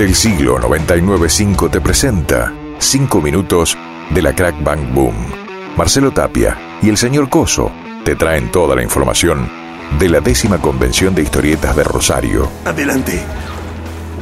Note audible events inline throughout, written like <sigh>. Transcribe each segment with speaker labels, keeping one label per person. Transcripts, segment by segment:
Speaker 1: del siglo 99.5 te presenta 5 minutos de la Crack Bang Boom. Marcelo Tapia y el señor Coso te traen toda la información de la décima convención de historietas de Rosario.
Speaker 2: Adelante.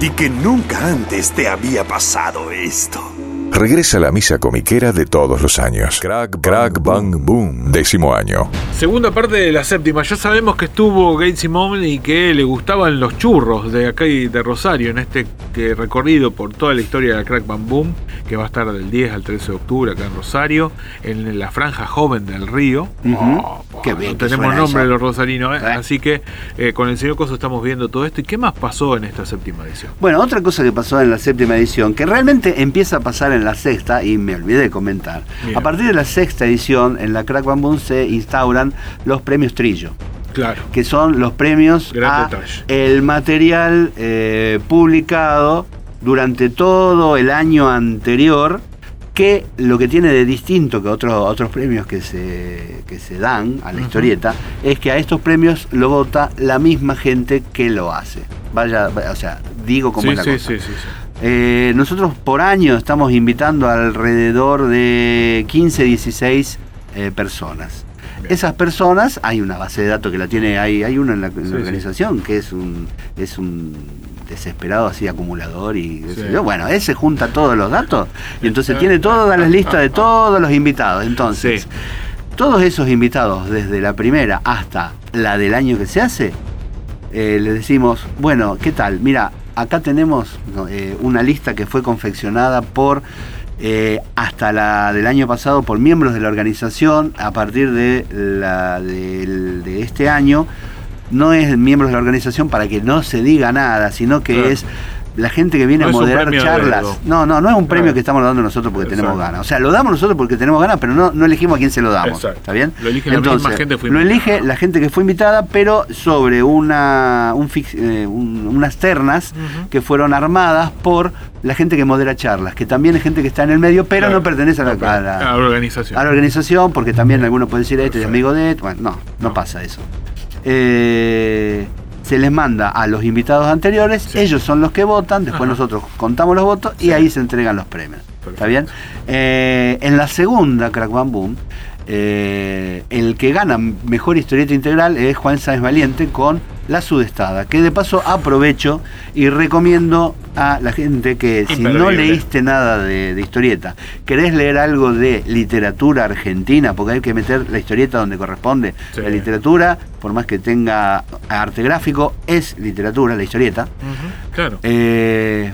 Speaker 2: Di que nunca antes te había pasado esto.
Speaker 1: Regresa la misa comiquera de todos los años. Crack, Crack Bang Boom, décimo año.
Speaker 3: Segunda parte de la séptima. Ya sabemos que estuvo Gates Simón y que le gustaban los churros de acá y de Rosario en este que recorrido por toda la historia de la Crack Bang Boom, que va a estar del 10 al 13 de octubre acá en Rosario, en la franja joven del río. Oh,
Speaker 4: Qué bien
Speaker 3: no tenemos nombre
Speaker 4: eso.
Speaker 3: los rosarinos, ¿eh?
Speaker 4: ¿Eh?
Speaker 3: así que eh, con el señor Coso estamos viendo todo esto. ¿Y qué más pasó en esta séptima edición?
Speaker 4: Bueno, otra cosa que pasó en la séptima edición, que realmente empieza a pasar en la sexta, y me olvidé de comentar.
Speaker 3: Bien.
Speaker 4: A partir de la sexta edición, en la Crack Bam Boom se instauran los premios Trillo,
Speaker 3: Claro.
Speaker 4: que son los premios
Speaker 3: Gran
Speaker 4: a
Speaker 3: detalle.
Speaker 4: el material eh, publicado durante todo el año anterior, que lo que tiene de distinto que otros otros premios que se, que se dan a la historieta es que a estos premios lo vota la misma gente que lo hace. Vaya, o sea, digo como
Speaker 3: Sí,
Speaker 4: es la
Speaker 3: sí,
Speaker 4: cosa.
Speaker 3: sí.
Speaker 4: Eh, nosotros por año estamos invitando alrededor de 15, 16 eh, personas.
Speaker 3: Bien.
Speaker 4: Esas personas, hay una base de datos que la tiene, hay, hay uno en la, en la
Speaker 3: Sí, sí.
Speaker 4: organización que es un, es un desesperado así acumulador y
Speaker 3: Sí.
Speaker 4: yo. bueno, ese junta todos los datos y entonces tiene todas las listas de todos los invitados. Entonces,
Speaker 3: Sí.
Speaker 4: todos esos invitados, desde la primera hasta la del año que se hace, eh, le decimos, bueno, ¿qué tal? Mira, acá tenemos eh, una lista que fue confeccionada por, eh, hasta la del año pasado, por miembros de la organización, a partir de, la, de este año, no es miembros de la organización para que no se diga nada, sino que
Speaker 3: Claro.
Speaker 4: es la gente que viene
Speaker 3: No
Speaker 4: a moderar
Speaker 3: premio de
Speaker 4: charlas. No, no, no es un premio
Speaker 3: Claro.
Speaker 4: que estamos dando nosotros porque tenemos ganas. O sea, lo damos nosotros porque tenemos ganas, pero no, no elegimos a quién se lo damos.
Speaker 3: Exacto.
Speaker 4: ¿Está bien?
Speaker 3: Lo elige la misma gente que fue
Speaker 4: Lo elige la gente que fue invitada, pero sobre una, un fix- eh, un- unas ternas que fueron armadas por la gente que modera charlas, que también es gente que está en el medio, pero
Speaker 3: Claro.
Speaker 4: no pertenece a la,
Speaker 3: No,
Speaker 4: a la-
Speaker 3: a la organización.
Speaker 4: a la organización, porque también algunos pueden decir, este es amigo de... Bueno, no, no,
Speaker 3: No.
Speaker 4: pasa eso. Eh, se les manda a los invitados anteriores,
Speaker 3: Sí.
Speaker 4: ellos son los que votan, después
Speaker 3: Ajá.
Speaker 4: nosotros contamos los votos y ahí se entregan los premios.
Speaker 3: Perfecto.
Speaker 4: ¿Está bien? Eh, en la segunda Crack Bam Boom, eh, el que gana mejor historieta integral es Juan Sáenz Valiente con La Sudestada, que de paso aprovecho y recomiendo a la gente que si no leíste nada de, de historieta, querés leer algo de literatura argentina, porque hay que meter la historieta donde corresponde.
Speaker 3: Sí.
Speaker 4: La literatura, por más que tenga arte gráfico, es literatura, la historieta.
Speaker 3: Claro.
Speaker 4: Eh,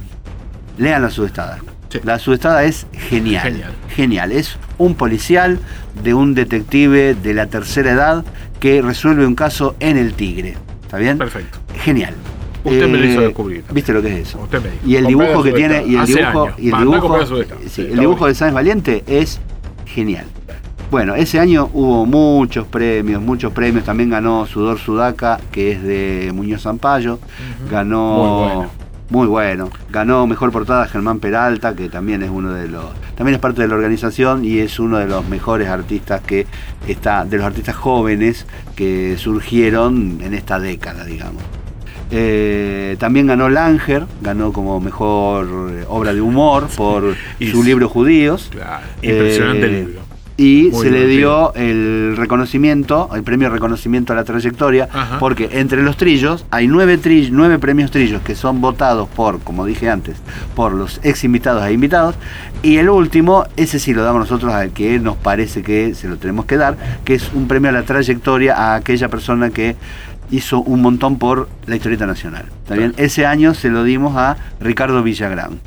Speaker 4: lean La Sudestada.
Speaker 3: Sí.
Speaker 4: La Sudestada es genial,
Speaker 3: Genial.
Speaker 4: genial. Es un policial de un detective de la tercera edad que resuelve un caso en el Tigre. ¿Está bien?
Speaker 3: Perfecto.
Speaker 4: Genial.
Speaker 3: Usted me lo hizo
Speaker 4: Eh,
Speaker 3: descubrir también.
Speaker 4: ¿Viste lo que es eso?
Speaker 3: Usted me dijo.
Speaker 4: Y el dibujo que tiene, y el
Speaker 3: Hace
Speaker 4: dibujo,
Speaker 3: años.
Speaker 4: y el dibujo, sí, el dibujo de Sáenz Valiente es genial. Bueno, ese año hubo muchos premios, muchos premios. También ganó Sudor Sudaca, que es de Muñoz Zampayo. Ganó.
Speaker 3: Muy bueno.
Speaker 4: Muy bueno. Ganó mejor portada Germán Peralta, que también es uno de los. También es parte de la organización y es uno de los mejores artistas que está. de los artistas jóvenes que surgieron en esta década, digamos. Eh, también ganó Langer, ganó como mejor eh, obra de humor por <laughs>
Speaker 3: Y
Speaker 4: su libro Judíos.
Speaker 3: Claro. Impresionante
Speaker 4: Eh,
Speaker 3: libro.
Speaker 4: Y
Speaker 3: Muy
Speaker 4: se le dio el reconocimiento, el premio reconocimiento a la trayectoria,
Speaker 3: Ajá.
Speaker 4: porque entre los trillos hay nueve, trill- nueve premios trillos que son votados por, como dije antes, por los ex invitados e invitados. Y el último, ese sí lo damos nosotros al que nos parece que se lo tenemos que dar, que es un premio a la trayectoria a aquella persona que hizo un montón por la historieta nacional. ¿Está bien? Ese año se lo dimos a Ricardo Villagrán,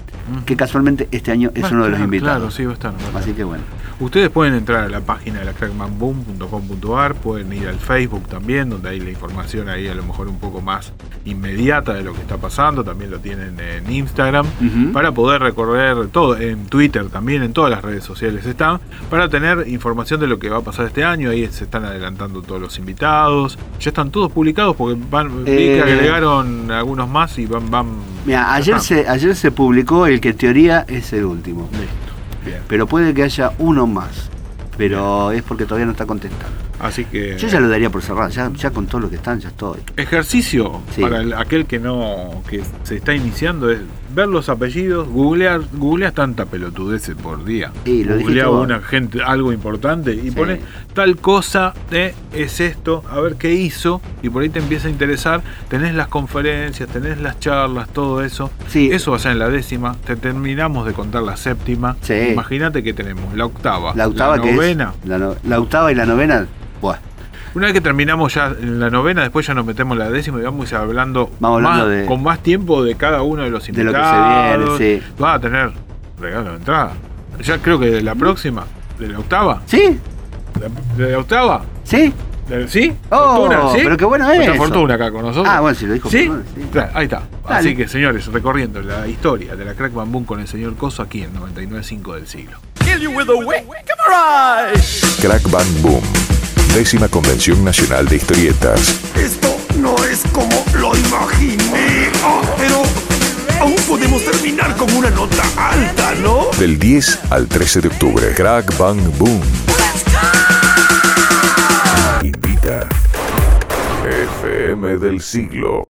Speaker 4: que casualmente este año es
Speaker 3: Ah,
Speaker 4: uno de los
Speaker 3: claro,
Speaker 4: invitados.
Speaker 3: Claro, sí, va a estar. va a estar.
Speaker 4: Así que bueno.
Speaker 3: Ustedes pueden entrar a la página de la crackmanboom.com.ar, pueden ir al Facebook también, donde hay la información ahí a lo mejor un poco más inmediata de lo que está pasando, también lo tienen en Instagram, para poder recorrer todo, en Twitter también, en todas las redes sociales están, para tener información de lo que va a pasar este año, ahí se están adelantando todos los invitados, ya están todos publicados porque van, vi que
Speaker 4: Eh.
Speaker 3: agregaron algunos más y van... van
Speaker 4: Mira, ayer se, ayer se publicó el que en teoría es el último.
Speaker 3: Listo, bien.
Speaker 4: Pero puede que haya uno más. Pero es porque todavía no está contestando.
Speaker 3: Así que...
Speaker 4: Yo ya lo daría por cerrado. Ya, ya con todo lo que están, ya estoy.
Speaker 3: Ejercicio
Speaker 4: Sí.
Speaker 3: para el- aquel que no que se está iniciando es ver los apellidos, googlear, googleas tanta pelotudez por día.
Speaker 4: Sí, lo
Speaker 3: Googlea una gente, algo importante y
Speaker 4: Sí.
Speaker 3: pone tal cosa eh, es esto, a ver qué hizo, y por ahí te empieza a interesar, tenés las conferencias, tenés las charlas, todo eso.
Speaker 4: Sí.
Speaker 3: Eso va a ser en la décima, te terminamos de contar la séptima.
Speaker 4: Sí.
Speaker 3: Imagínate que tenemos la octava,
Speaker 4: La octava que
Speaker 3: novena.
Speaker 4: es. La, no- la octava y la novena. Buah.
Speaker 3: Una vez que terminamos ya en la novena, después ya nos metemos en la décima y vamos hablando,
Speaker 4: Vamos hablando
Speaker 3: más-
Speaker 4: de-
Speaker 3: con más tiempo de cada uno de los
Speaker 4: De lo que se
Speaker 3: invitados.
Speaker 4: viene, sí.
Speaker 3: Va a tener regalo de entrada. Ya creo que de la próxima, de la octava.
Speaker 4: ¿Sí?
Speaker 3: ¿De, de la octava?
Speaker 4: ¿Sí?
Speaker 3: ¿De- ¿Sí?
Speaker 4: Oh,
Speaker 3: ¿Fortuna? ¿Sí?
Speaker 4: pero qué bueno
Speaker 3: Está
Speaker 4: eso.
Speaker 3: Fortuna acá con nosotros.
Speaker 4: Ah, bueno, si lo dijo
Speaker 3: ¿Sí?
Speaker 4: Fortuna, sí.
Speaker 3: Claro, ahí está.
Speaker 4: Dale.
Speaker 3: Así que, señores, recorriendo la historia de la Crack Bamboo con el señor Coso aquí en 99.5 del siglo.
Speaker 1: Crack Bang Boom. Décima Convención Nacional de Historietas.
Speaker 2: Esto no es como lo imaginé. Ah, pero aún podemos terminar con una nota alta, ¿no?
Speaker 1: Del 10 al 13 de octubre. Crack Bang Boom. Invita. FM del siglo.